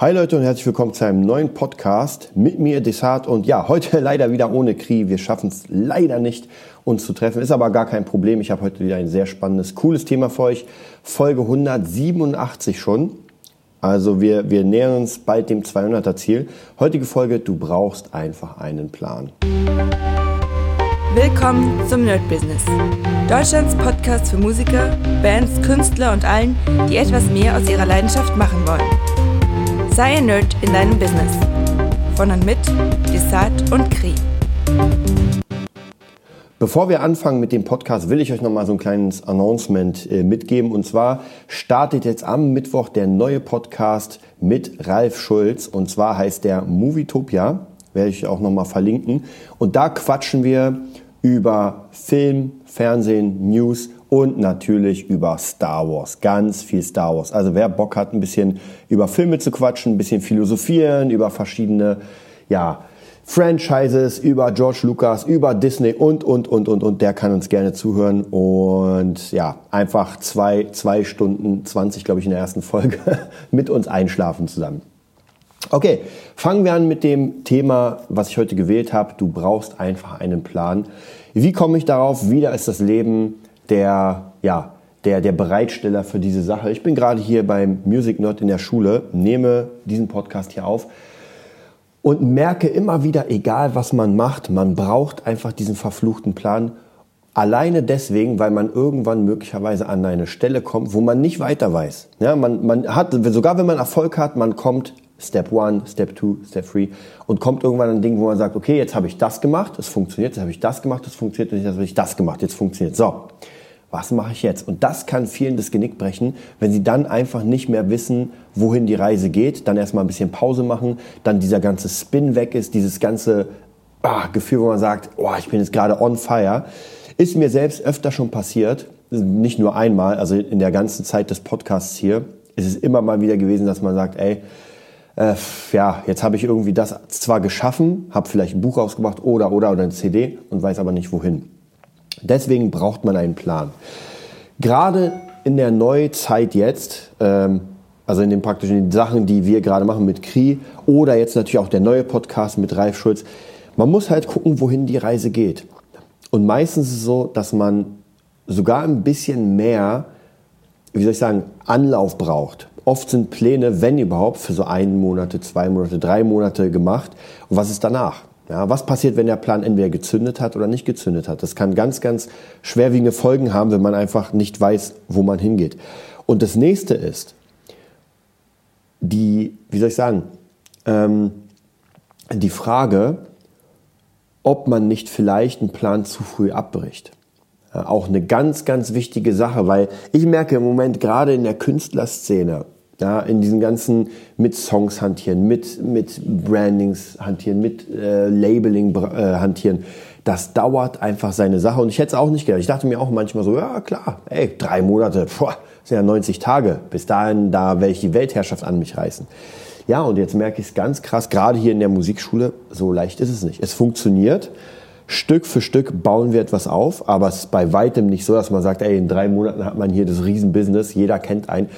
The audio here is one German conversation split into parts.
Hi Leute und herzlich willkommen zu einem neuen Podcast mit mir, Desart. Und ja, heute leider wieder ohne Kri. Wir schaffen es leider nicht, uns zu treffen. Ist aber gar kein Problem. Ich habe heute wieder ein sehr spannendes, cooles Thema für euch. Folge 187 schon. Also wir, wir nähern uns bald dem 200er Ziel. Heutige Folge, du brauchst einfach einen Plan. Willkommen zum Nerd Business. Deutschlands Podcast für Musiker, Bands, Künstler und allen, die etwas mehr aus ihrer Leidenschaft machen wollen. Sei ein Nerd in deinem Business. Von und mit Desart und Kri. Bevor wir anfangen mit dem Podcast, will ich euch noch mal so ein kleines Announcement äh, mitgeben. Und zwar startet jetzt am Mittwoch der neue Podcast mit Ralf Schulz. Und zwar heißt der Movietopia. Werde ich auch noch mal verlinken. Und da quatschen wir über Film, Fernsehen, News und natürlich über Star Wars. Ganz viel Star Wars. Also wer Bock hat, ein bisschen über Filme zu quatschen, ein bisschen philosophieren, über verschiedene, ja, Franchises, über George Lucas, über Disney und, und, und, und, und, der kann uns gerne zuhören und ja, einfach zwei, zwei Stunden, 20, glaube ich, in der ersten Folge mit uns einschlafen zusammen. Okay, fangen wir an mit dem Thema, was ich heute gewählt habe. Du brauchst einfach einen Plan. Wie komme ich darauf? Wieder ist das Leben der, ja, der, der Bereitsteller für diese Sache. Ich bin gerade hier beim Music Nerd in der Schule, nehme diesen Podcast hier auf und merke immer wieder, egal was man macht, man braucht einfach diesen verfluchten Plan. Alleine deswegen, weil man irgendwann möglicherweise an eine Stelle kommt, wo man nicht weiter weiß. Ja, man, man hat, sogar wenn man Erfolg hat, man kommt Step 1, Step 2, Step 3 und kommt irgendwann ein Ding, wo man sagt, okay, jetzt habe ich das gemacht, es funktioniert, jetzt habe ich das gemacht, es funktioniert, jetzt habe ich das gemacht, jetzt funktioniert. So, was mache ich jetzt? Und das kann vielen das Genick brechen, wenn sie dann einfach nicht mehr wissen, wohin die Reise geht, dann erstmal ein bisschen Pause machen, dann dieser ganze Spin weg ist, dieses ganze ah, Gefühl, wo man sagt, oh, ich bin jetzt gerade on fire. Ist mir selbst öfter schon passiert, nicht nur einmal, also in der ganzen Zeit des Podcasts hier, ist es immer mal wieder gewesen, dass man sagt, ey, äh, ja, jetzt habe ich irgendwie das zwar geschaffen, habe vielleicht ein Buch rausgebracht oder, oder, oder eine CD und weiß aber nicht wohin. Deswegen braucht man einen Plan. Gerade in der Neuzeit jetzt, ähm, also in den praktischen Sachen, die wir gerade machen mit Kri oder jetzt natürlich auch der neue Podcast mit Ralf Schulz, man muss halt gucken, wohin die Reise geht. Und meistens ist es so, dass man sogar ein bisschen mehr, wie soll ich sagen, Anlauf braucht. Oft sind Pläne, wenn überhaupt, für so einen Monate, zwei Monate, drei Monate gemacht. Und was ist danach? Ja, was passiert, wenn der Plan entweder gezündet hat oder nicht gezündet hat? Das kann ganz, ganz schwerwiegende Folgen haben, wenn man einfach nicht weiß, wo man hingeht. Und das nächste ist, die, wie soll ich sagen, ähm, die Frage, ob man nicht vielleicht einen Plan zu früh abbricht. Ja, auch eine ganz, ganz wichtige Sache, weil ich merke im Moment gerade in der Künstlerszene, ja, in diesen ganzen mit Songs hantieren, mit, mit Brandings hantieren, mit äh, Labeling äh, hantieren. Das dauert einfach seine Sache und ich hätte es auch nicht gedacht. Ich dachte mir auch manchmal so, ja klar, ey, drei Monate, boah, sind ja 90 Tage. Bis dahin, da werde ich die Weltherrschaft an mich reißen. Ja, und jetzt merke ich es ganz krass, gerade hier in der Musikschule, so leicht ist es nicht. Es funktioniert. Stück für Stück bauen wir etwas auf, aber es ist bei weitem nicht so, dass man sagt, ey, in drei Monaten hat man hier das Riesenbusiness, jeder kennt einen.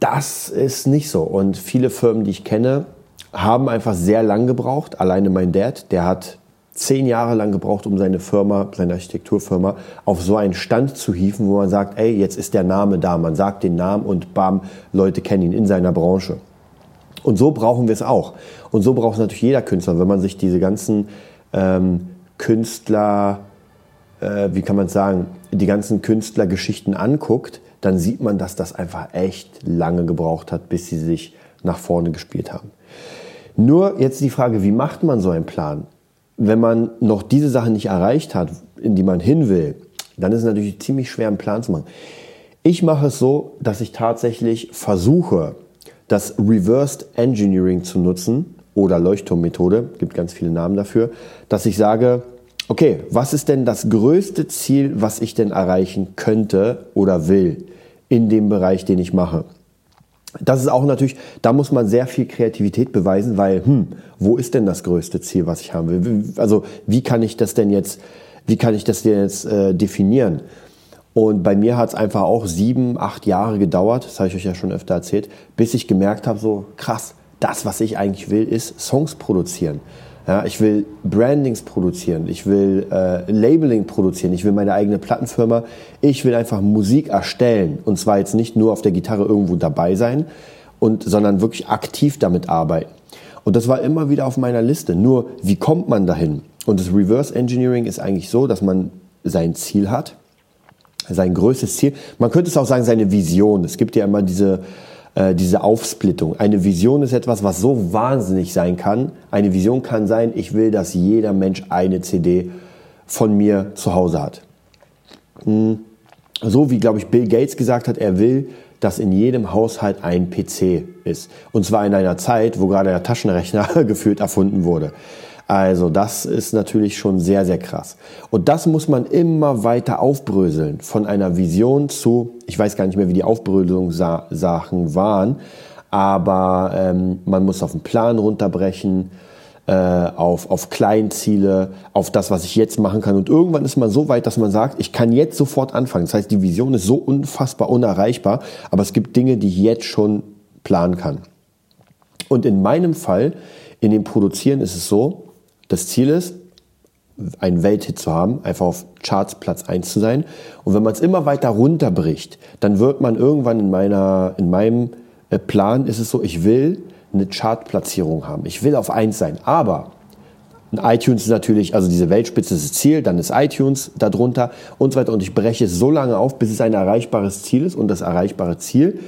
Das ist nicht so. Und viele Firmen, die ich kenne, haben einfach sehr lang gebraucht. Alleine mein Dad, der hat zehn Jahre lang gebraucht, um seine Firma, seine Architekturfirma auf so einen Stand zu hieven, wo man sagt, ey, jetzt ist der Name da. Man sagt den Namen und bam, Leute kennen ihn in seiner Branche. Und so brauchen wir es auch. Und so braucht es natürlich jeder Künstler. Wenn man sich diese ganzen ähm, Künstler, äh, wie kann man sagen, die ganzen Künstlergeschichten anguckt, dann sieht man, dass das einfach echt lange gebraucht hat, bis sie sich nach vorne gespielt haben. Nur jetzt die Frage, wie macht man so einen Plan? Wenn man noch diese Sachen nicht erreicht hat, in die man hin will, dann ist es natürlich ziemlich schwer, einen Plan zu machen. Ich mache es so, dass ich tatsächlich versuche, das Reversed Engineering zu nutzen oder Leuchtturmmethode, gibt ganz viele Namen dafür, dass ich sage, okay, was ist denn das größte Ziel, was ich denn erreichen könnte oder will in dem Bereich, den ich mache? Das ist auch natürlich, da muss man sehr viel Kreativität beweisen, weil, hm, wo ist denn das größte Ziel, was ich haben will? Also, wie kann ich das denn jetzt, wie kann ich das denn jetzt äh, definieren? Und bei mir hat es einfach auch sieben, acht Jahre gedauert, das habe ich euch ja schon öfter erzählt, bis ich gemerkt habe, so krass, das, was ich eigentlich will, ist Songs produzieren. Ja, ich will Brandings produzieren, ich will äh, Labeling produzieren, ich will meine eigene Plattenfirma, ich will einfach Musik erstellen und zwar jetzt nicht nur auf der Gitarre irgendwo dabei sein, und, sondern wirklich aktiv damit arbeiten. Und das war immer wieder auf meiner Liste. Nur, wie kommt man dahin? Und das Reverse Engineering ist eigentlich so, dass man sein Ziel hat, sein größtes Ziel. Man könnte es auch sagen, seine Vision. Es gibt ja immer diese, äh, diese Aufsplittung. Eine Vision ist etwas, was so wahnsinnig sein kann. Eine Vision kann sein, ich will, dass jeder Mensch eine CD von mir zu Hause hat. Hm. So wie, glaube ich, Bill Gates gesagt hat, er will, dass in jedem Haushalt ein PC ist. Und zwar in einer Zeit, wo gerade der Taschenrechner gefühlt erfunden wurde. Also das ist natürlich schon sehr, sehr krass. Und das muss man immer weiter aufbröseln. Von einer Vision zu, ich weiß gar nicht mehr, wie die Aufbröselungssachen waren, aber ähm, man muss auf den Plan runterbrechen, äh, auf, auf Kleinziele, auf das, was ich jetzt machen kann. Und irgendwann ist man so weit, dass man sagt, ich kann jetzt sofort anfangen. Das heißt, die Vision ist so unfassbar unerreichbar, aber es gibt Dinge, die ich jetzt schon planen kann. Und in meinem Fall, in dem Produzieren ist es so, das Ziel ist, einen Welthit zu haben, einfach auf Charts Platz 1 zu sein. Und wenn man es immer weiter runterbricht, dann wird man irgendwann in meiner, in meinem äh, Plan ist es so, ich will eine Chartplatzierung haben. Ich will auf 1 sein. Aber iTunes ist natürlich, also diese Weltspitze ist das Ziel, dann ist iTunes darunter und so weiter. Und ich breche es so lange auf, bis es ein erreichbares Ziel ist. Und das erreichbare Ziel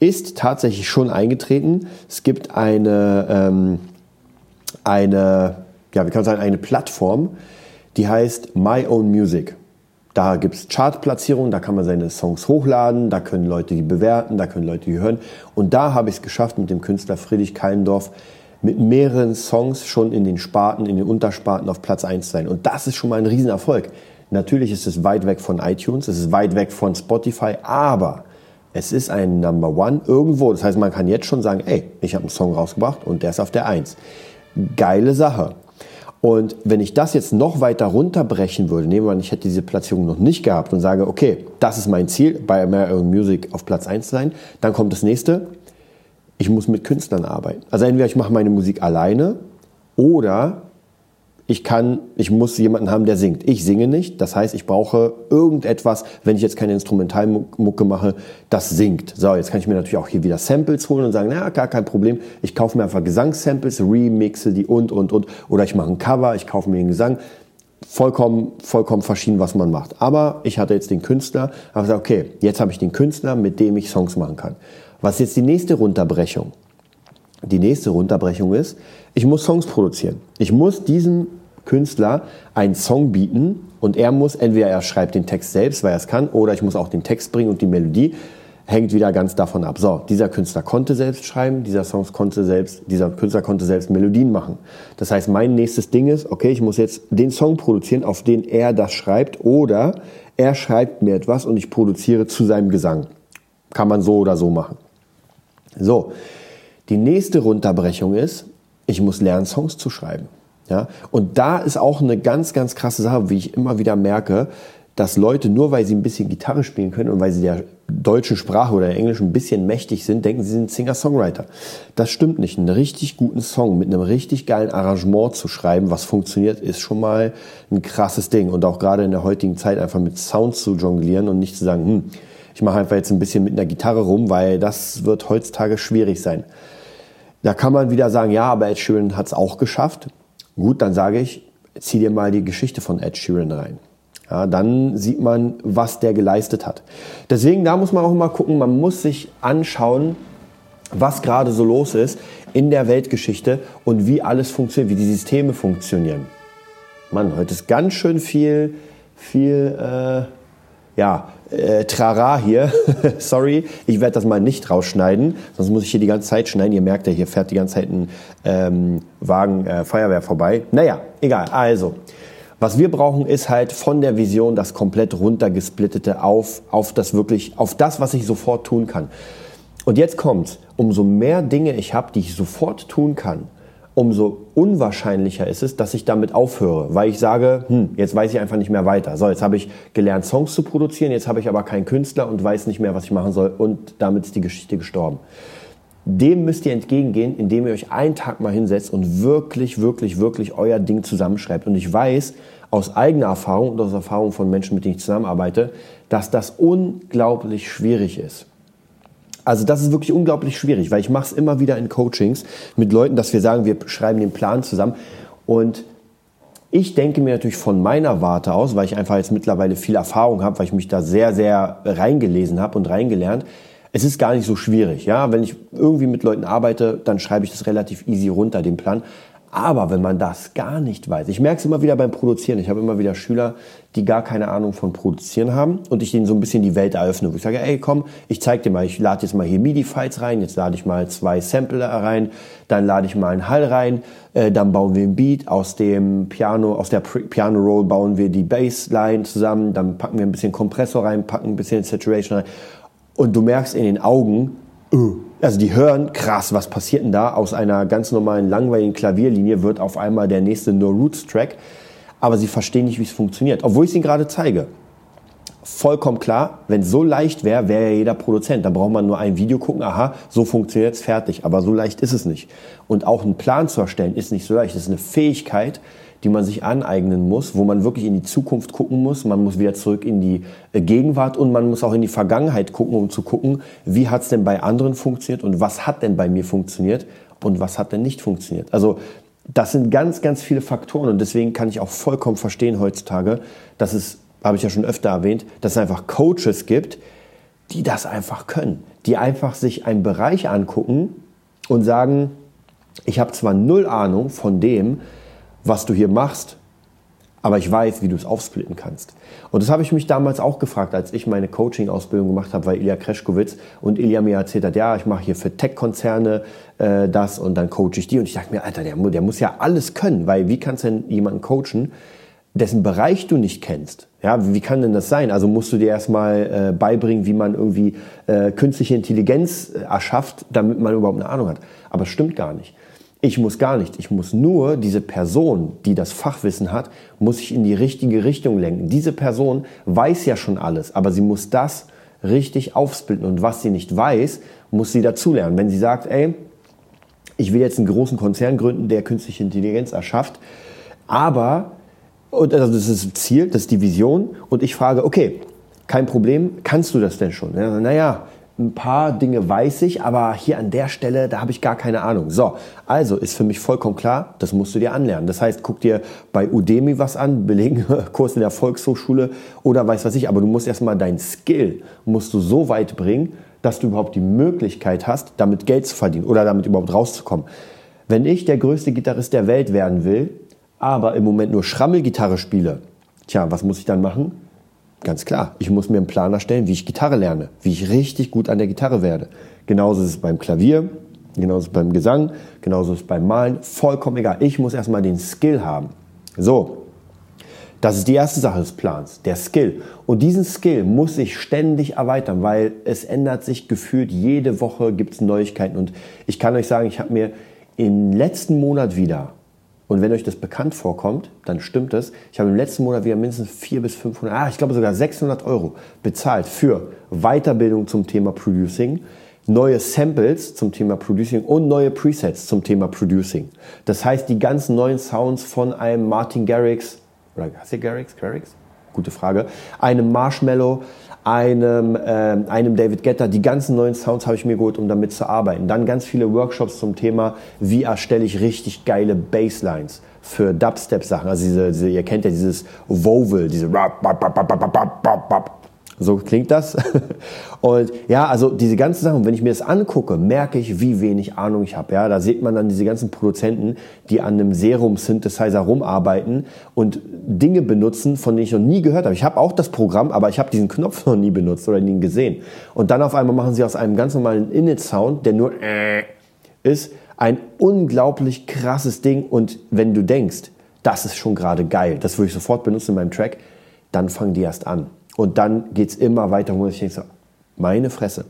ist tatsächlich schon eingetreten. Es gibt eine, ähm, eine ja, wie kann man sagen, eine Plattform, die heißt My Own Music. Da gibt es Chartplatzierungen, da kann man seine Songs hochladen, da können Leute die bewerten, da können Leute die hören. Und da habe ich es geschafft, mit dem Künstler Friedrich Kallendorf mit mehreren Songs schon in den Sparten, in den Untersparten auf Platz 1 zu sein. Und das ist schon mal ein Riesenerfolg. Natürlich ist es weit weg von iTunes, es ist weit weg von Spotify, aber es ist ein Number One irgendwo. Das heißt, man kann jetzt schon sagen, ey, ich habe einen Song rausgebracht und der ist auf der 1. Geile Sache. Und wenn ich das jetzt noch weiter runterbrechen würde, nehmen wir an, ich hätte diese Platzierung noch nicht gehabt und sage, okay, das ist mein Ziel, bei American Music auf Platz 1 zu sein, dann kommt das nächste, ich muss mit Künstlern arbeiten. Also entweder ich mache meine Musik alleine oder ich kann, ich muss jemanden haben, der singt. Ich singe nicht, das heißt, ich brauche irgendetwas, wenn ich jetzt keine Instrumentalmucke mache, das singt. So, jetzt kann ich mir natürlich auch hier wieder Samples holen und sagen, na, gar kein Problem, ich kaufe mir einfach Gesangssamples, remixe die und, und, und. Oder ich mache ein Cover, ich kaufe mir den Gesang. Vollkommen, vollkommen verschieden, was man macht. Aber ich hatte jetzt den Künstler, habe gesagt, okay, jetzt habe ich den Künstler, mit dem ich Songs machen kann. Was ist jetzt die nächste Runterbrechung? Die nächste Runterbrechung ist, ich muss Songs produzieren. Ich muss diesen Künstler einen Song bieten und er muss, entweder er schreibt den Text selbst, weil er es kann, oder ich muss auch den Text bringen und die Melodie hängt wieder ganz davon ab. So, dieser Künstler konnte selbst schreiben, dieser Song konnte selbst, dieser Künstler konnte selbst Melodien machen. Das heißt, mein nächstes Ding ist, okay, ich muss jetzt den Song produzieren, auf den er das schreibt, oder er schreibt mir etwas und ich produziere zu seinem Gesang. Kann man so oder so machen. So, die nächste Runterbrechung ist, ich muss lernen, Songs zu schreiben. Ja? Und da ist auch eine ganz, ganz krasse Sache, wie ich immer wieder merke, dass Leute nur weil sie ein bisschen Gitarre spielen können und weil sie der deutschen Sprache oder der englischen ein bisschen mächtig sind, denken sie sind Singer-Songwriter. Das stimmt nicht. Einen richtig guten Song mit einem richtig geilen Arrangement zu schreiben, was funktioniert, ist schon mal ein krasses Ding. Und auch gerade in der heutigen Zeit einfach mit Sounds zu jonglieren und nicht zu sagen, hm, ich mache einfach jetzt ein bisschen mit einer Gitarre rum, weil das wird heutzutage schwierig sein. Da kann man wieder sagen, ja, aber Ed Sheeran hat es auch geschafft. Gut, dann sage ich, zieh dir mal die Geschichte von Ed Sheeran rein. Ja, dann sieht man, was der geleistet hat. Deswegen, da muss man auch mal gucken, man muss sich anschauen, was gerade so los ist in der Weltgeschichte und wie alles funktioniert, wie die Systeme funktionieren. Mann, heute ist ganz schön viel, viel, äh, ja, äh, Trara hier. Sorry, ich werde das mal nicht rausschneiden, sonst muss ich hier die ganze Zeit schneiden. Ihr merkt ja, hier fährt die ganze Zeit ein ähm, Wagen äh, Feuerwehr vorbei. Naja, egal. Also, was wir brauchen, ist halt von der Vision das komplett runtergesplittete auf, auf das wirklich, auf das, was ich sofort tun kann. Und jetzt kommt's. Umso mehr Dinge ich habe, die ich sofort tun kann, umso unwahrscheinlicher ist es, dass ich damit aufhöre, weil ich sage, hm, jetzt weiß ich einfach nicht mehr weiter. So, jetzt habe ich gelernt, Songs zu produzieren, jetzt habe ich aber keinen Künstler und weiß nicht mehr, was ich machen soll und damit ist die Geschichte gestorben. dem müsst ihr entgegengehen, indem ihr euch einen Tag mal hinsetzt und wirklich, wirklich, wirklich euer Ding zusammenschreibt. Und ich weiß aus eigener Erfahrung und aus Erfahrung von Menschen, mit denen ich zusammenarbeite, dass das unglaublich schwierig ist. Also das ist wirklich unglaublich schwierig, weil ich mache es immer wieder in Coachings mit Leuten, dass wir sagen, wir schreiben den Plan zusammen. Und ich denke mir natürlich von meiner Warte aus, weil ich einfach jetzt mittlerweile viel Erfahrung habe, weil ich mich da sehr, sehr reingelesen habe und reingelernt, es ist gar nicht so schwierig. Ja, wenn ich irgendwie mit Leuten arbeite, dann schreibe ich das relativ easy runter, den Plan. Aber wenn man das gar nicht weiß, ich merke es immer wieder beim Produzieren, ich habe immer wieder Schüler, die gar keine Ahnung von Produzieren haben und ich denen so ein bisschen die Welt eröffne, wo ich sage, ey komm, ich zeig dir mal, ich lade jetzt mal hier MIDI-Files rein, jetzt lade ich mal zwei Sampler rein, dann lade ich mal einen Hall rein, äh, dann bauen wir ein Beat, aus dem Piano, aus der Piano-Roll bauen wir die Bassline zusammen, dann packen wir ein bisschen Kompressor rein, packen ein bisschen Saturation rein. Und du merkst in den Augen, uh, also die hören, krass, was passiert denn da? Aus einer ganz normalen, langweiligen Klavierlinie wird auf einmal der nächste No Roots Track. Aber sie verstehen nicht, wie es funktioniert, obwohl ich es ihnen gerade zeige. Vollkommen klar, wenn es so leicht wäre, wäre ja jeder Produzent. Da braucht man nur ein Video gucken, aha, so funktioniert es, fertig. Aber so leicht ist es nicht. Und auch einen Plan zu erstellen, ist nicht so leicht. Das ist eine Fähigkeit, die man sich aneignen muss, wo man wirklich in die Zukunft gucken muss. Man muss wieder zurück in die äh, Gegenwart und man muss auch in die Vergangenheit gucken, um zu gucken, wie hat es denn bei anderen funktioniert und was hat denn bei mir funktioniert und was hat denn nicht funktioniert. Also das sind ganz, ganz viele Faktoren und deswegen kann ich auch vollkommen verstehen heutzutage, dass es, habe ich ja schon öfter erwähnt, dass es einfach Coaches gibt, die das einfach können, die einfach sich einen Bereich angucken und sagen, ich habe zwar null Ahnung von dem, was du hier machst, aber ich weiß, wie du es aufsplitten kannst. Und das habe ich mich damals auch gefragt, als ich meine Coaching-Ausbildung gemacht habe bei Ilya Kreschkowitz und Ilya mir erzählt hat, ja, ich mache hier für Tech-Konzerne äh, das und dann coache ich die. Und ich dachte mir, Alter, der, der muss ja alles können, weil wie kannst du denn jemanden coachen, dessen Bereich du nicht kennst? Ja, wie kann denn das sein? Also musst du dir erstmal äh, beibringen, wie man irgendwie äh, künstliche Intelligenz äh, erschafft, damit man überhaupt eine Ahnung hat. Aber es stimmt gar nicht. Ich muss gar nicht. Ich muss nur diese Person, die das Fachwissen hat, muss ich in die richtige Richtung lenken. Diese Person weiß ja schon alles, aber sie muss das richtig aufsplitten. Und was sie nicht weiß, muss sie dazulernen. Wenn sie sagt, ey, ich will jetzt einen großen Konzern gründen, der künstliche Intelligenz erschafft, aber, und also das ist das Ziel, das ist die Vision, und ich frage, okay, kein Problem, kannst du das denn schon? Ja, naja, ein paar Dinge weiß ich, aber hier an der Stelle, da habe ich gar keine Ahnung. So, also ist für mich vollkommen klar, das musst du dir anlernen. Das heißt, guck dir bei Udemy was an, belegen Kurs in der Volkshochschule oder weiß was ich, aber du musst erstmal dein Skill, musst du so weit bringen, dass du überhaupt die Möglichkeit hast, damit Geld zu verdienen oder damit überhaupt rauszukommen. Wenn ich der größte Gitarrist der Welt werden will, aber im Moment nur Schrammelgitarre spiele, tja, was muss ich dann machen? Ganz klar, ich muss mir einen Plan erstellen, wie ich Gitarre lerne, wie ich richtig gut an der Gitarre werde. Genauso ist es beim Klavier, genauso ist es beim Gesang, genauso ist es beim Malen, vollkommen egal. Ich muss erstmal den Skill haben. So, das ist die erste Sache des Plans, der Skill. Und diesen Skill muss ich ständig erweitern, weil es ändert sich gefühlt, jede Woche gibt es Neuigkeiten. Und ich kann euch sagen, ich habe mir im letzten Monat wieder und wenn euch das bekannt vorkommt, dann stimmt es. Ich habe im letzten Monat wieder mindestens 400 bis 500, ah, ich glaube sogar 600 Euro bezahlt für Weiterbildung zum Thema Producing, neue Samples zum Thema Producing und neue Presets zum Thema Producing. Das heißt, die ganzen neuen Sounds von einem Martin Garrix, oder heißt der Garrix? Garrix? Gute Frage. Einem Marshmallow, einem, äh, einem David Getter. Die ganzen neuen Sounds habe ich mir geholt, um damit zu arbeiten. Dann ganz viele Workshops zum Thema, wie erstelle ich richtig geile Basslines für Dubstep-Sachen. Also diese, diese, ihr kennt ja dieses Vowel, diese so klingt das. Und ja, also diese ganzen Sachen, wenn ich mir das angucke, merke ich, wie wenig Ahnung ich habe. Ja, da sieht man dann diese ganzen Produzenten, die an einem Serum-Synthesizer rumarbeiten und Dinge benutzen, von denen ich noch nie gehört habe. Ich habe auch das Programm, aber ich habe diesen Knopf noch nie benutzt oder nie gesehen. Und dann auf einmal machen sie aus einem ganz normalen Init-Sound, der nur äh ist, ein unglaublich krasses Ding. Und wenn du denkst, das ist schon gerade geil, das würde ich sofort benutzen in meinem Track, dann fangen die erst an. Und dann geht es immer weiter, wo ich denke, so, meine Fresse.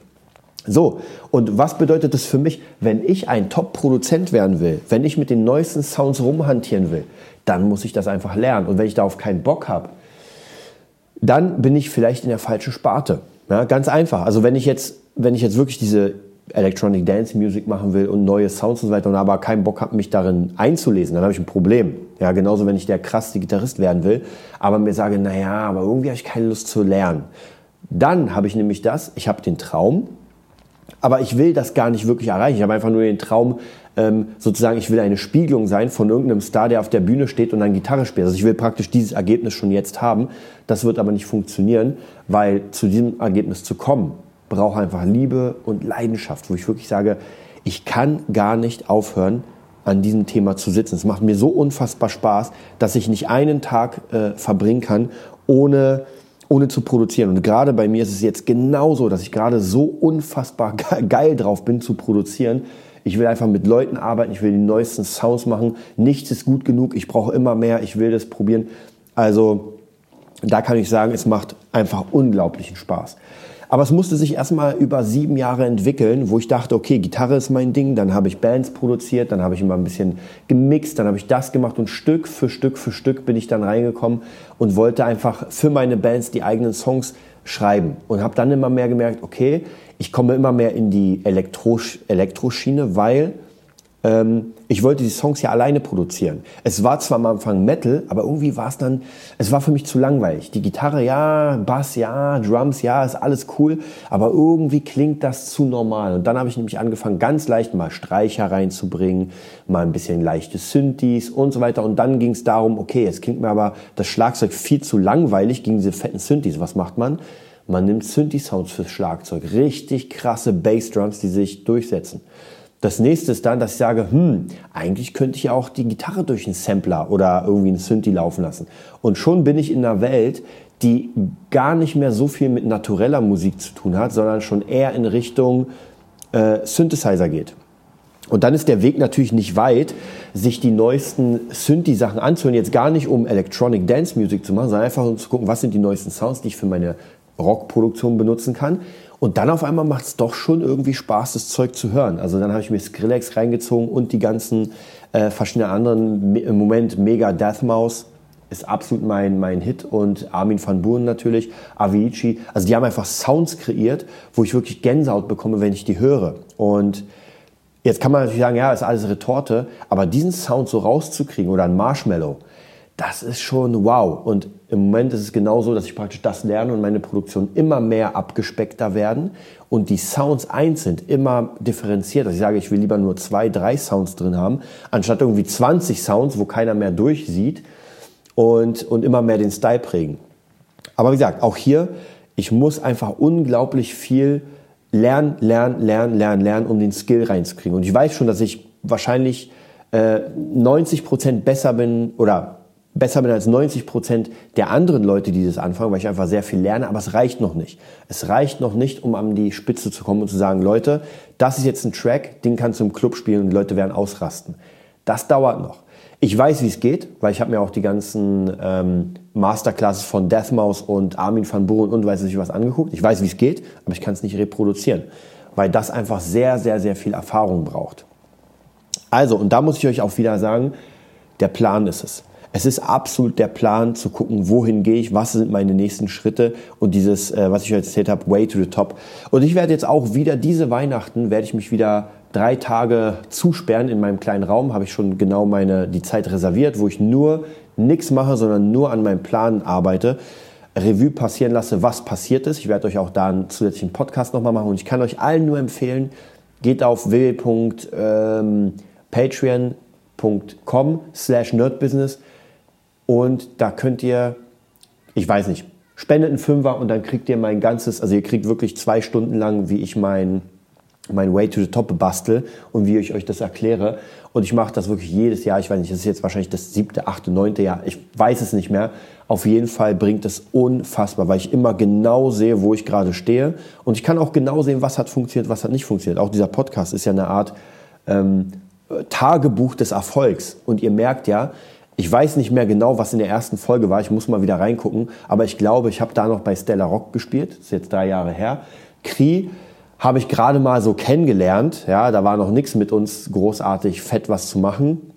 So, und was bedeutet das für mich, wenn ich ein Top-Produzent werden will, wenn ich mit den neuesten Sounds rumhantieren will, dann muss ich das einfach lernen. Und wenn ich darauf keinen Bock habe, dann bin ich vielleicht in der falschen Sparte. Ja, ganz einfach. Also wenn ich jetzt, wenn ich jetzt wirklich diese Electronic Dance Music machen will und neue Sounds und so weiter und aber keinen Bock habe, mich darin einzulesen, dann habe ich ein Problem. Ja, genauso wenn ich der krasseste Gitarrist werden will, aber mir sage, naja, aber irgendwie habe ich keine Lust zu lernen. Dann habe ich nämlich das, ich habe den Traum, aber ich will das gar nicht wirklich erreichen. Ich habe einfach nur den Traum, ähm, sozusagen, ich will eine Spiegelung sein von irgendeinem Star, der auf der Bühne steht und dann Gitarre spielt. Also ich will praktisch dieses Ergebnis schon jetzt haben. Das wird aber nicht funktionieren, weil zu diesem Ergebnis zu kommen, braucht einfach Liebe und Leidenschaft, wo ich wirklich sage, ich kann gar nicht aufhören, an diesem Thema zu sitzen. Es macht mir so unfassbar Spaß, dass ich nicht einen Tag äh, verbringen kann, ohne ohne zu produzieren. Und gerade bei mir ist es jetzt genauso, dass ich gerade so unfassbar geil drauf bin zu produzieren. Ich will einfach mit Leuten arbeiten, ich will die neuesten Sounds machen. Nichts ist gut genug, ich brauche immer mehr, ich will das probieren. Also da kann ich sagen, es macht einfach unglaublichen Spaß. Aber es musste sich erstmal über sieben Jahre entwickeln, wo ich dachte, okay, Gitarre ist mein Ding, dann habe ich Bands produziert, dann habe ich immer ein bisschen gemixt, dann habe ich das gemacht und Stück für Stück für Stück bin ich dann reingekommen und wollte einfach für meine Bands die eigenen Songs schreiben und habe dann immer mehr gemerkt, okay, ich komme immer mehr in die Elektro Elektroschiene, weil ähm, ich wollte die Songs ja alleine produzieren. Es war zwar am Anfang Metal, aber irgendwie war es dann, es war für mich zu langweilig. Die Gitarre, ja, Bass, ja, Drums, ja, ist alles cool, aber irgendwie klingt das zu normal. Und dann habe ich nämlich angefangen, ganz leicht mal Streicher reinzubringen, mal ein bisschen leichte Synthes und so weiter. Und dann ging es darum, okay, jetzt klingt mir aber das Schlagzeug viel zu langweilig gegen diese fetten Synthes. Was macht man? Man nimmt Synthi-Sounds fürs Schlagzeug. Richtig krasse Bassdrums, die sich durchsetzen. Das nächste ist dann, dass ich sage, hm, eigentlich könnte ich ja auch die Gitarre durch einen Sampler oder irgendwie einen Synthi laufen lassen. Und schon bin ich in einer Welt, die gar nicht mehr so viel mit natureller Musik zu tun hat, sondern schon eher in Richtung äh, Synthesizer geht. Und dann ist der Weg natürlich nicht weit, sich die neuesten Synthi-Sachen anzuhören. Jetzt gar nicht, um Electronic Dance Music zu machen, sondern einfach um zu gucken, was sind die neuesten Sounds, die ich für meine Rockproduktion benutzen kann. Und dann auf einmal macht es doch schon irgendwie Spaß, das Zeug zu hören. Also dann habe ich mir Skrillex reingezogen und die ganzen äh, verschiedenen anderen, im Moment mega Deathmaus ist absolut mein, mein Hit und Armin van Buren natürlich, Avicii. Also die haben einfach Sounds kreiert, wo ich wirklich Gänsehaut bekomme, wenn ich die höre. Und jetzt kann man natürlich sagen, ja, ist alles Retorte, aber diesen Sound so rauszukriegen oder ein Marshmallow, das ist schon wow. Und im Moment ist es genau so, dass ich praktisch das lerne und meine Produktionen immer mehr abgespeckter werden und die Sounds einzeln immer differenziert. Also ich sage, ich will lieber nur zwei, drei Sounds drin haben, anstatt irgendwie 20 Sounds, wo keiner mehr durchsieht und, und immer mehr den Style prägen. Aber wie gesagt, auch hier, ich muss einfach unglaublich viel lernen, lernen, lernen, lernen, lernen, um den Skill reinzukriegen. Und ich weiß schon, dass ich wahrscheinlich äh, 90 Prozent besser bin oder besser bin als 90 Prozent der anderen Leute, die das anfangen, weil ich einfach sehr viel lerne, aber es reicht noch nicht. Es reicht noch nicht, um an die Spitze zu kommen und zu sagen, Leute, das ist jetzt ein Track, den kannst du im Club spielen und die Leute werden ausrasten. Das dauert noch. Ich weiß, wie es geht, weil ich habe mir auch die ganzen ähm, Masterclasses von Deathmaus und Armin van Buren und weiß nicht was angeguckt. Ich weiß, wie es geht, aber ich kann es nicht reproduzieren, weil das einfach sehr, sehr, sehr viel Erfahrung braucht. Also, und da muss ich euch auch wieder sagen, der Plan ist es. Es ist absolut der Plan zu gucken, wohin gehe ich, was sind meine nächsten Schritte und dieses, äh, was ich euch erzählt habe, way to the top. Und ich werde jetzt auch wieder diese Weihnachten, werde ich mich wieder drei Tage zusperren in meinem kleinen Raum, habe ich schon genau meine, die Zeit reserviert, wo ich nur nichts mache, sondern nur an meinem Plan arbeite. Revue passieren lasse, was passiert ist. Ich werde euch auch da einen zusätzlichen Podcast nochmal machen und ich kann euch allen nur empfehlen, geht auf www.patreon.com slash nerdbusiness und da könnt ihr, ich weiß nicht, spendet einen Fünfer und dann kriegt ihr mein ganzes, also ihr kriegt wirklich zwei Stunden lang, wie ich mein, mein Way to the Top bastel und wie ich euch das erkläre. Und ich mache das wirklich jedes Jahr. Ich weiß nicht, das ist jetzt wahrscheinlich das siebte, achte, neunte Jahr. Ich weiß es nicht mehr. Auf jeden Fall bringt es unfassbar, weil ich immer genau sehe, wo ich gerade stehe. Und ich kann auch genau sehen, was hat funktioniert, was hat nicht funktioniert. Auch dieser Podcast ist ja eine Art ähm, Tagebuch des Erfolgs. Und ihr merkt ja, ich weiß nicht mehr genau, was in der ersten Folge war. Ich muss mal wieder reingucken. Aber ich glaube, ich habe da noch bei Stella Rock gespielt. Das ist jetzt drei Jahre her. Cree habe ich gerade mal so kennengelernt. Ja, da war noch nichts mit uns großartig fett was zu machen.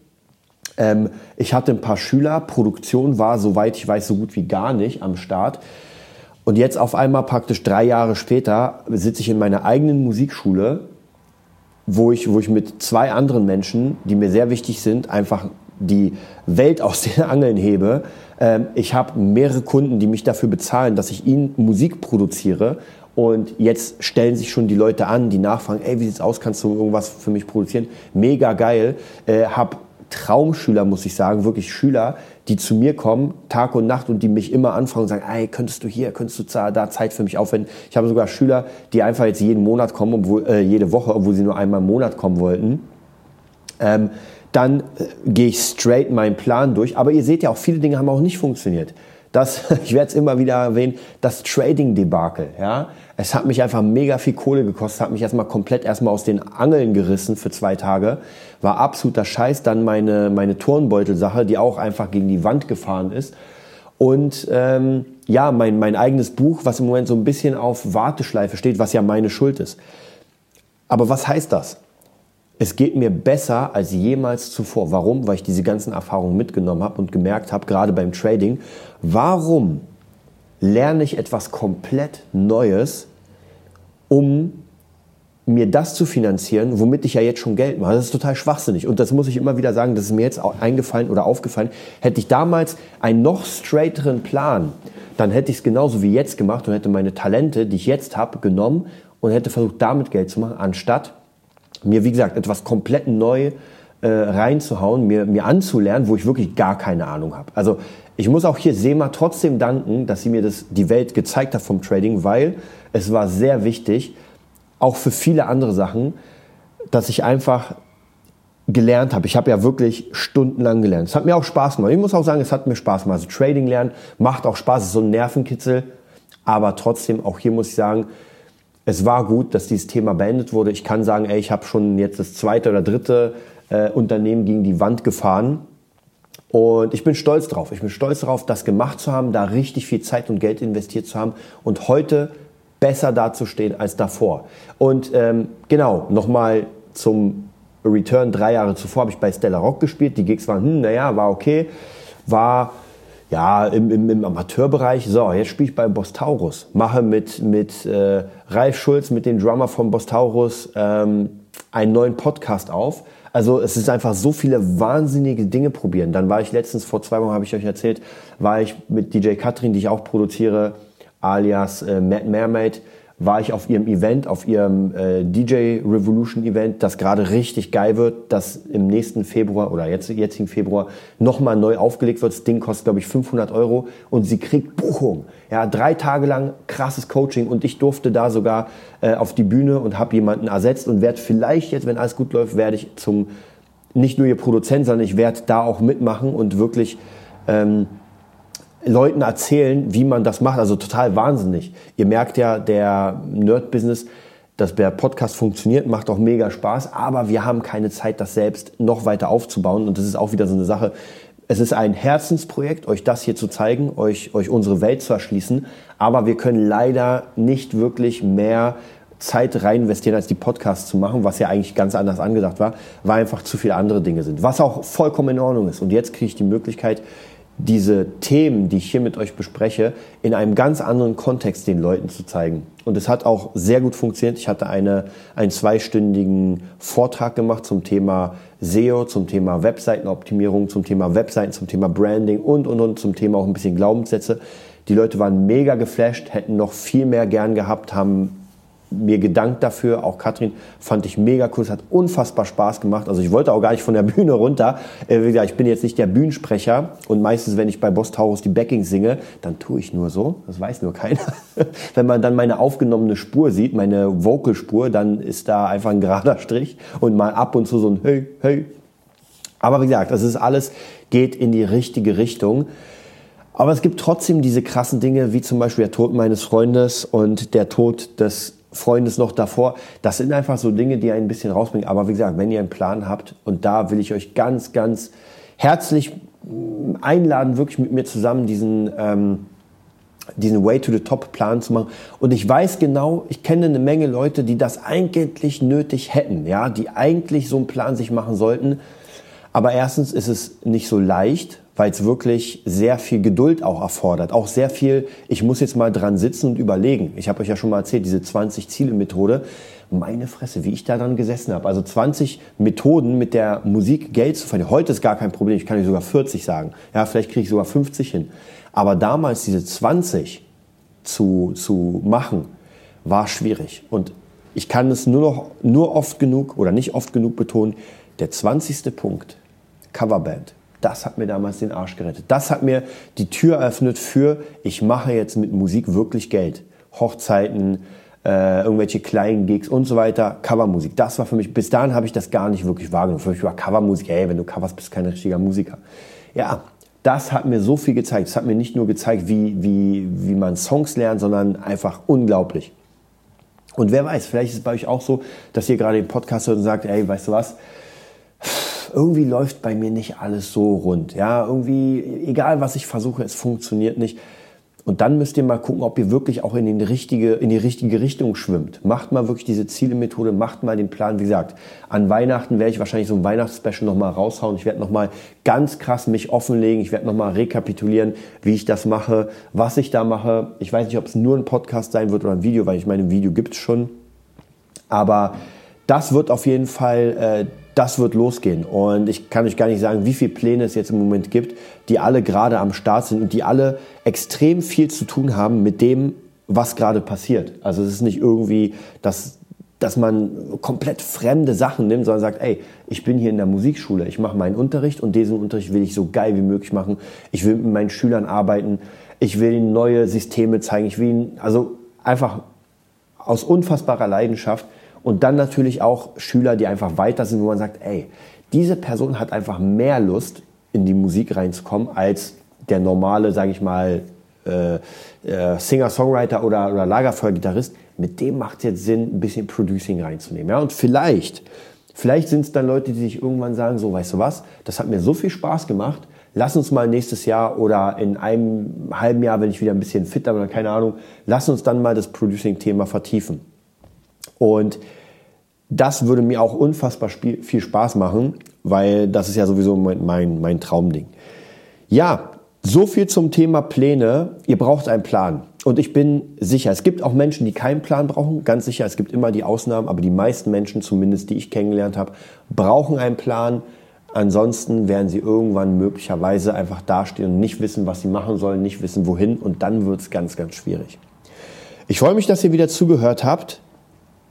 Ähm, ich hatte ein paar Schüler. Produktion war, soweit ich weiß, so gut wie gar nicht am Start. Und jetzt auf einmal praktisch drei Jahre später sitze ich in meiner eigenen Musikschule wo ich, wo ich mit zwei anderen Menschen, die mir sehr wichtig sind, einfach die Welt aus den Angeln hebe. Ähm, ich habe mehrere Kunden, die mich dafür bezahlen, dass ich ihnen Musik produziere. Und jetzt stellen sich schon die Leute an, die nachfragen, ey, wie sieht's aus, kannst du irgendwas für mich produzieren? Mega geil. Äh, hab Traumschüler, muss ich sagen, wirklich Schüler, die zu mir kommen, Tag und Nacht und die mich immer anfragen und sagen, ey, könntest du hier, könntest du da Zeit für mich aufwenden? Ich habe sogar Schüler, die einfach jetzt jeden Monat kommen, obwohl, äh, jede Woche, obwohl sie nur einmal im Monat kommen wollten. Ähm, dann äh, gehe ich straight meinen Plan durch. Aber ihr seht ja auch, viele Dinge haben auch nicht funktioniert. Das, ich werde es immer wieder erwähnen, das Trading-Debakel. Ja? Es hat mich einfach mega viel Kohle gekostet, hat mich erstmal komplett erstmal aus den Angeln gerissen für zwei Tage. War absoluter Scheiß. Dann meine, meine Turnbeutelsache, die auch einfach gegen die Wand gefahren ist. Und ähm, ja, mein, mein eigenes Buch, was im Moment so ein bisschen auf Warteschleife steht, was ja meine Schuld ist. Aber was heißt das? Es geht mir besser als jemals zuvor. Warum? Weil ich diese ganzen Erfahrungen mitgenommen habe und gemerkt habe, gerade beim Trading, warum lerne ich etwas komplett Neues, um mir das zu finanzieren, womit ich ja jetzt schon Geld mache. Das ist total schwachsinnig. Und das muss ich immer wieder sagen, das ist mir jetzt eingefallen oder aufgefallen. Hätte ich damals einen noch straighteren Plan, dann hätte ich es genauso wie jetzt gemacht und hätte meine Talente, die ich jetzt habe, genommen und hätte versucht, damit Geld zu machen, anstatt mir, wie gesagt, etwas komplett neu äh, reinzuhauen, mir, mir anzulernen, wo ich wirklich gar keine Ahnung habe. Also ich muss auch hier SEMA trotzdem danken, dass sie mir das, die Welt gezeigt hat vom Trading, weil es war sehr wichtig, auch für viele andere Sachen, dass ich einfach gelernt habe. Ich habe ja wirklich stundenlang gelernt. Es hat mir auch Spaß gemacht. Ich muss auch sagen, es hat mir Spaß gemacht. Also Trading lernen macht auch Spaß, es ist so ein Nervenkitzel. Aber trotzdem, auch hier muss ich sagen, es war gut, dass dieses Thema beendet wurde. Ich kann sagen, ey, ich habe schon jetzt das zweite oder dritte äh, Unternehmen gegen die Wand gefahren. Und ich bin stolz drauf. Ich bin stolz darauf, das gemacht zu haben, da richtig viel Zeit und Geld investiert zu haben und heute besser dazustehen als davor. Und ähm, genau, nochmal zum Return. Drei Jahre zuvor habe ich bei Stella Rock gespielt. Die Gigs waren, hm, naja, war okay. War ja, im, im, im Amateurbereich, so, jetzt spiele ich bei Bostaurus. Mache mit, mit äh, Ralf Schulz, mit dem Drummer von Bostaurus, ähm, einen neuen Podcast auf. Also es ist einfach so viele wahnsinnige Dinge probieren. Dann war ich letztens, vor zwei Wochen habe ich euch erzählt, war ich mit DJ Katrin, die ich auch produziere, alias äh, Mad Mermaid, war ich auf ihrem Event, auf ihrem äh, DJ Revolution Event, das gerade richtig geil wird, das im nächsten Februar oder jetzt, jetzigen Februar nochmal neu aufgelegt wird. Das Ding kostet, glaube ich, 500 Euro und sie kriegt Buchung. Ja, drei Tage lang krasses Coaching und ich durfte da sogar äh, auf die Bühne und habe jemanden ersetzt und werde vielleicht jetzt, wenn alles gut läuft, werde ich zum, nicht nur ihr Produzent, sondern ich werde da auch mitmachen und wirklich ähm, Leuten erzählen, wie man das macht. Also total wahnsinnig. Ihr merkt ja, der Nerd-Business, dass der Podcast funktioniert, macht auch mega Spaß, aber wir haben keine Zeit, das selbst noch weiter aufzubauen. Und das ist auch wieder so eine Sache. Es ist ein Herzensprojekt, euch das hier zu zeigen, euch, euch unsere Welt zu erschließen. Aber wir können leider nicht wirklich mehr Zeit rein investieren, als die Podcasts zu machen, was ja eigentlich ganz anders angedacht war, weil einfach zu viele andere Dinge sind. Was auch vollkommen in Ordnung ist. Und jetzt kriege ich die Möglichkeit, diese Themen, die ich hier mit euch bespreche, in einem ganz anderen Kontext den Leuten zu zeigen. Und es hat auch sehr gut funktioniert. Ich hatte eine, einen zweistündigen Vortrag gemacht zum Thema SEO, zum Thema Webseitenoptimierung, zum Thema Webseiten, zum Thema Branding und, und, und, zum Thema auch ein bisschen Glaubenssätze. Die Leute waren mega geflasht, hätten noch viel mehr gern gehabt, haben mir gedankt dafür. Auch Katrin fand ich mega cool. Es hat unfassbar Spaß gemacht. Also ich wollte auch gar nicht von der Bühne runter. Äh, wie gesagt, ich bin jetzt nicht der Bühnensprecher. Und meistens, wenn ich bei Boss Taurus die Backing singe, dann tue ich nur so. Das weiß nur keiner. wenn man dann meine aufgenommene Spur sieht, meine Vocalspur, dann ist da einfach ein gerader Strich und mal ab und zu so ein Hey, hey. Aber wie gesagt, das ist alles, geht in die richtige Richtung. Aber es gibt trotzdem diese krassen Dinge, wie zum Beispiel der Tod meines Freundes und der Tod des Freundes noch davor. Das sind einfach so Dinge, die ein bisschen rausbringen. Aber wie gesagt, wenn ihr einen Plan habt, und da will ich euch ganz, ganz herzlich einladen, wirklich mit mir zusammen diesen, ähm, diesen Way to the Top Plan zu machen. Und ich weiß genau, ich kenne eine Menge Leute, die das eigentlich nötig hätten, ja, die eigentlich so einen Plan sich machen sollten. Aber erstens ist es nicht so leicht, weil es wirklich sehr viel Geduld auch erfordert. Auch sehr viel, ich muss jetzt mal dran sitzen und überlegen. Ich habe euch ja schon mal erzählt, diese 20-Ziele-Methode. Meine Fresse, wie ich da dann gesessen habe. Also 20 Methoden mit der Musik Geld zu verdienen. Heute ist gar kein Problem, ich kann euch sogar 40 sagen. Ja, vielleicht kriege ich sogar 50 hin. Aber damals diese 20 zu, zu machen, war schwierig. Und ich kann es nur noch, nur oft genug oder nicht oft genug betonen. Der 20. Punkt, Coverband. Das hat mir damals den Arsch gerettet. Das hat mir die Tür eröffnet für, ich mache jetzt mit Musik wirklich Geld. Hochzeiten, äh, irgendwelche kleinen Gigs und so weiter, Covermusik. Das war für mich, bis dahin habe ich das gar nicht wirklich wahrgenommen. Für mich war Covermusik, ey, wenn du coverst, bist du kein richtiger Musiker. Ja, das hat mir so viel gezeigt. Es hat mir nicht nur gezeigt, wie, wie, wie man Songs lernt, sondern einfach unglaublich. Und wer weiß, vielleicht ist es bei euch auch so, dass ihr gerade den Podcast hört und sagt, ey, weißt du was? Irgendwie läuft bei mir nicht alles so rund. Ja, irgendwie, egal was ich versuche, es funktioniert nicht. Und dann müsst ihr mal gucken, ob ihr wirklich auch in, die richtige, in die richtige Richtung schwimmt. Macht mal wirklich diese Ziele-Methode, macht mal den Plan. Wie gesagt, an Weihnachten werde ich wahrscheinlich so ein Weihnachtsspecial nochmal raushauen. Ich werde nochmal ganz krass mich offenlegen. Ich werde nochmal rekapitulieren, wie ich das mache, was ich da mache. Ich weiß nicht, ob es nur ein Podcast sein wird oder ein Video, weil ich meine, ein Video gibt's schon. Aber das wird auf jeden Fall... Äh, das wird losgehen. Und ich kann euch gar nicht sagen, wie viele Pläne es jetzt im Moment gibt, die alle gerade am Start sind und die alle extrem viel zu tun haben mit dem, was gerade passiert. Also es ist nicht irgendwie, dass, dass man komplett fremde Sachen nimmt, sondern sagt, ey, ich bin hier in der Musikschule, ich mache meinen Unterricht und diesen Unterricht will ich so geil wie möglich machen. Ich will mit meinen Schülern arbeiten, ich will ihnen neue Systeme zeigen, ich will ihnen, also einfach aus unfassbarer Leidenschaft und dann natürlich auch Schüler, die einfach weiter sind, wo man sagt, ey, diese Person hat einfach mehr Lust, in die Musik reinzukommen, als der normale, sage ich mal, äh, äh, Singer-Songwriter oder, oder Lagerfeuer-Gitarrist. Mit dem macht es jetzt Sinn, ein bisschen Producing reinzunehmen. Ja? Und vielleicht, vielleicht sind es dann Leute, die sich irgendwann sagen, so, weißt du was, das hat mir so viel Spaß gemacht, lass uns mal nächstes Jahr oder in einem halben Jahr, wenn ich wieder ein bisschen fitter bin oder keine Ahnung, lass uns dann mal das Producing-Thema vertiefen. Und das würde mir auch unfassbar viel Spaß machen, weil das ist ja sowieso mein, mein, mein Traumding. Ja, so viel zum Thema Pläne. Ihr braucht einen Plan. Und ich bin sicher, es gibt auch Menschen, die keinen Plan brauchen. Ganz sicher, es gibt immer die Ausnahmen, aber die meisten Menschen, zumindest die ich kennengelernt habe, brauchen einen Plan. Ansonsten werden sie irgendwann möglicherweise einfach dastehen und nicht wissen, was sie machen sollen, nicht wissen, wohin. Und dann wird es ganz, ganz schwierig. Ich freue mich, dass ihr wieder zugehört habt.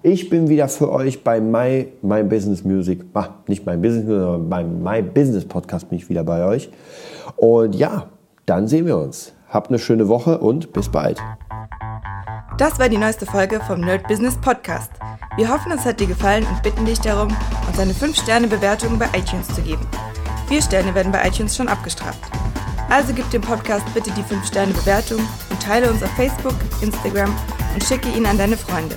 Ich bin wieder für euch bei My, My Business Music, ah, nicht My Business Music, sondern beim My Business Podcast bin ich wieder bei euch. Und ja, dann sehen wir uns. Habt eine schöne Woche und bis bald. Das war die neueste Folge vom Nerd Business Podcast. Wir hoffen, es hat dir gefallen und bitten dich darum, uns eine 5-Sterne-Bewertung bei iTunes zu geben. Vier Sterne werden bei iTunes schon abgestraft. Also gib dem Podcast bitte die 5-Sterne-Bewertung und teile uns auf Facebook, Instagram und schicke ihn an deine Freunde.